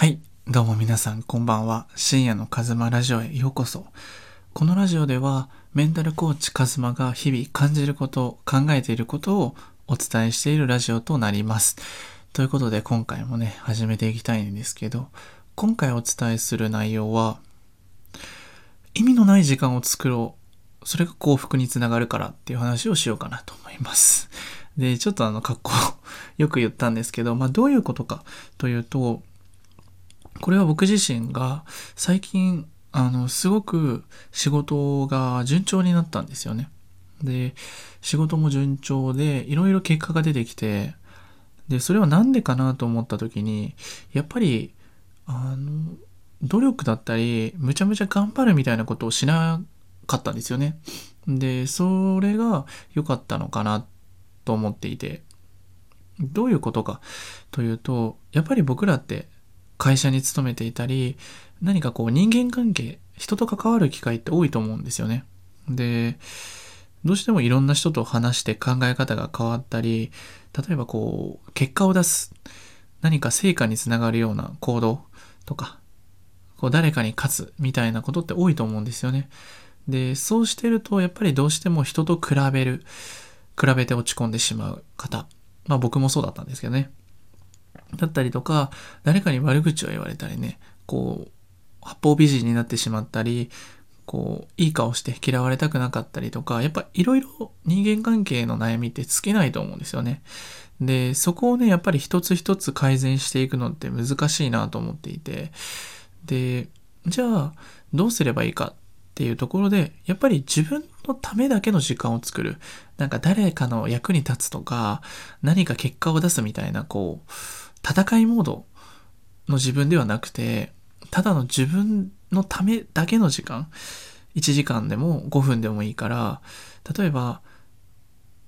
はい、どうも皆さんこんばんは。深夜のカズマラジオへようこそ。このラジオではメンタルコーチカズマが日々感じること、考えていることをお伝えしているラジオとなります。ということで今回もね、始めていきたいんですけど、今回お伝えする内容は、意味のない時間を作ろう。それが幸福につながるからっていう話をしようかなと思います。で、ちょっとあの、格好よく言ったんですけど、まあどういうことかというと、これは僕自身が最近、あの、すごく仕事が順調になったんですよね。で、仕事も順調で、いろいろ結果が出てきて、で、それはなんでかなと思った時に、やっぱり、あの、努力だったり、むちゃむちゃ頑張るみたいなことをしなかったんですよね。で、それが良かったのかなと思っていて、どういうことかというと、やっぱり僕らって会社に勤めていたり、何かこう人間関係、人と関わる機会って多いと思うんですよね。で、どうしてもいろんな人と話して考え方が変わったり、例えばこう、結果を出す、何か成果につながるような行動とか、こう誰かに勝つみたいなことって多いと思うんですよね。で、そうしてるとやっぱりどうしても人と比べる、比べて落ち込んでしまう方。まあ僕もそうだったんですけどね。だったりとか、誰かに悪口を言われたりね、こう、八方美人になってしまったり、こう、いい顔して嫌われたくなかったりとか、やっぱいろいろ人間関係の悩みって尽きないと思うんですよね。で、そこをね、やっぱり一つ一つ改善していくのって難しいなと思っていて、で、じゃあ、どうすればいいかっていうところで、やっぱり自分のためだけの時間を作る。なんか誰かの役に立つとか、何か結果を出すみたいな、こう、戦いモードの自分ではなくて、ただの自分のためだけの時間、1時間でも5分でもいいから、例えば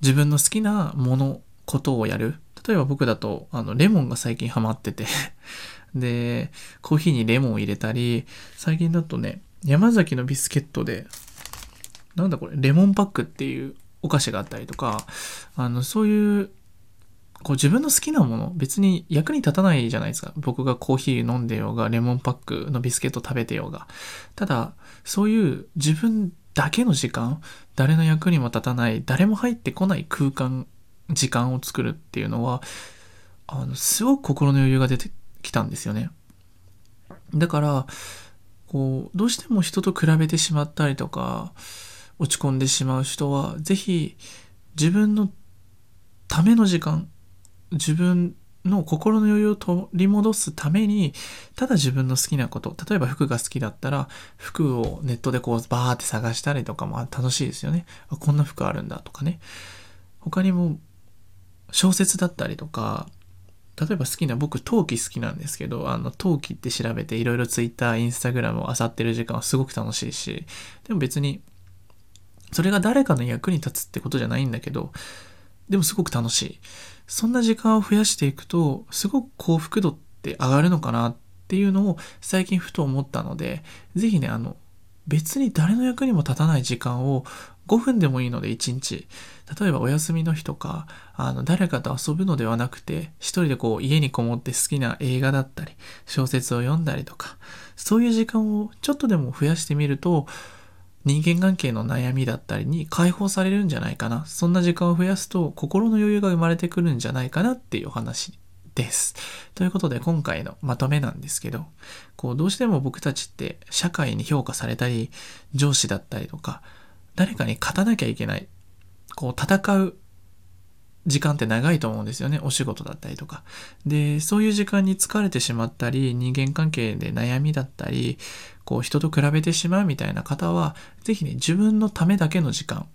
自分の好きなもの、ことをやる。例えば僕だと、あの、レモンが最近ハマってて で、コーヒーにレモンを入れたり、最近だとね、山崎のビスケットで、なんだこれ、レモンパックっていうお菓子があったりとか、あの、そういうこう自分の好きなもの、別に役に立たないじゃないですか。僕がコーヒー飲んでようが、レモンパックのビスケット食べてようが。ただ、そういう自分だけの時間、誰の役にも立たない、誰も入ってこない空間、時間を作るっていうのは、あの、すごく心の余裕が出てきたんですよね。だから、こう、どうしても人と比べてしまったりとか、落ち込んでしまう人は、ぜひ、自分のための時間、自分の心の余裕を取り戻すために、ただ自分の好きなこと、例えば服が好きだったら、服をネットでこうバーって探したりとかも楽しいですよね。こんな服あるんだとかね。他にも小説だったりとか、例えば好きな、僕陶器好きなんですけど、あの陶器って調べていろいろ Twitter、Instagram を漁ってる時間はすごく楽しいし、でも別に、それが誰かの役に立つってことじゃないんだけど、でもすごく楽しい。そんな時間を増やしていくと、すごく幸福度って上がるのかなっていうのを最近ふと思ったので、ぜひね、あの、別に誰の役にも立たない時間を5分でもいいので1日。例えばお休みの日とか、あの、誰かと遊ぶのではなくて、一人でこう家にこもって好きな映画だったり、小説を読んだりとか、そういう時間をちょっとでも増やしてみると、人間関係の悩みだったりに解放されるんじゃないかな。そんな時間を増やすと心の余裕が生まれてくるんじゃないかなっていうお話です。ということで今回のまとめなんですけど、こうどうしても僕たちって社会に評価されたり、上司だったりとか、誰かに勝たなきゃいけない。こう戦う時間って長いと思うんですよね。お仕事だったりとか。で、そういう時間に疲れてしまったり、人間関係で悩みだったり、こう人と比べてしまうみたいな方は、ぜひね、自分のためだけの時間、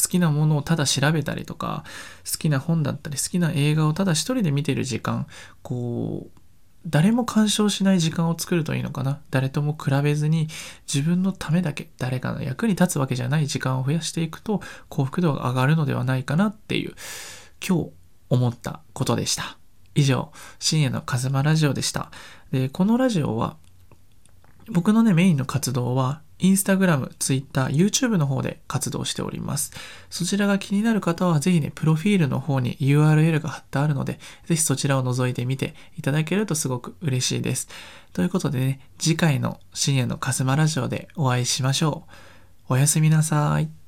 好きなものをただ調べたりとか、好きな本だったり、好きな映画をただ一人で見てる時間、こう、誰も干渉しない時間を作るといいのかな？誰とも比べずに自分のためだけ、誰かの役に立つわけじゃない時間を増やしていくと幸福度が上がるのではないかなっていう、今日思ったことでした。以上、深夜のカズマラジオでした。で、このラジオは、僕のね、メインの活動は、インスタグラム、ツイッター、YouTube の方で活動しております。そちらが気になる方はぜひね、プロフィールの方に URL が貼ってあるので、ぜひそちらを覗いてみていただけるとすごく嬉しいです。ということでね、次回の深夜のカスマラジオでお会いしましょう。おやすみなさい。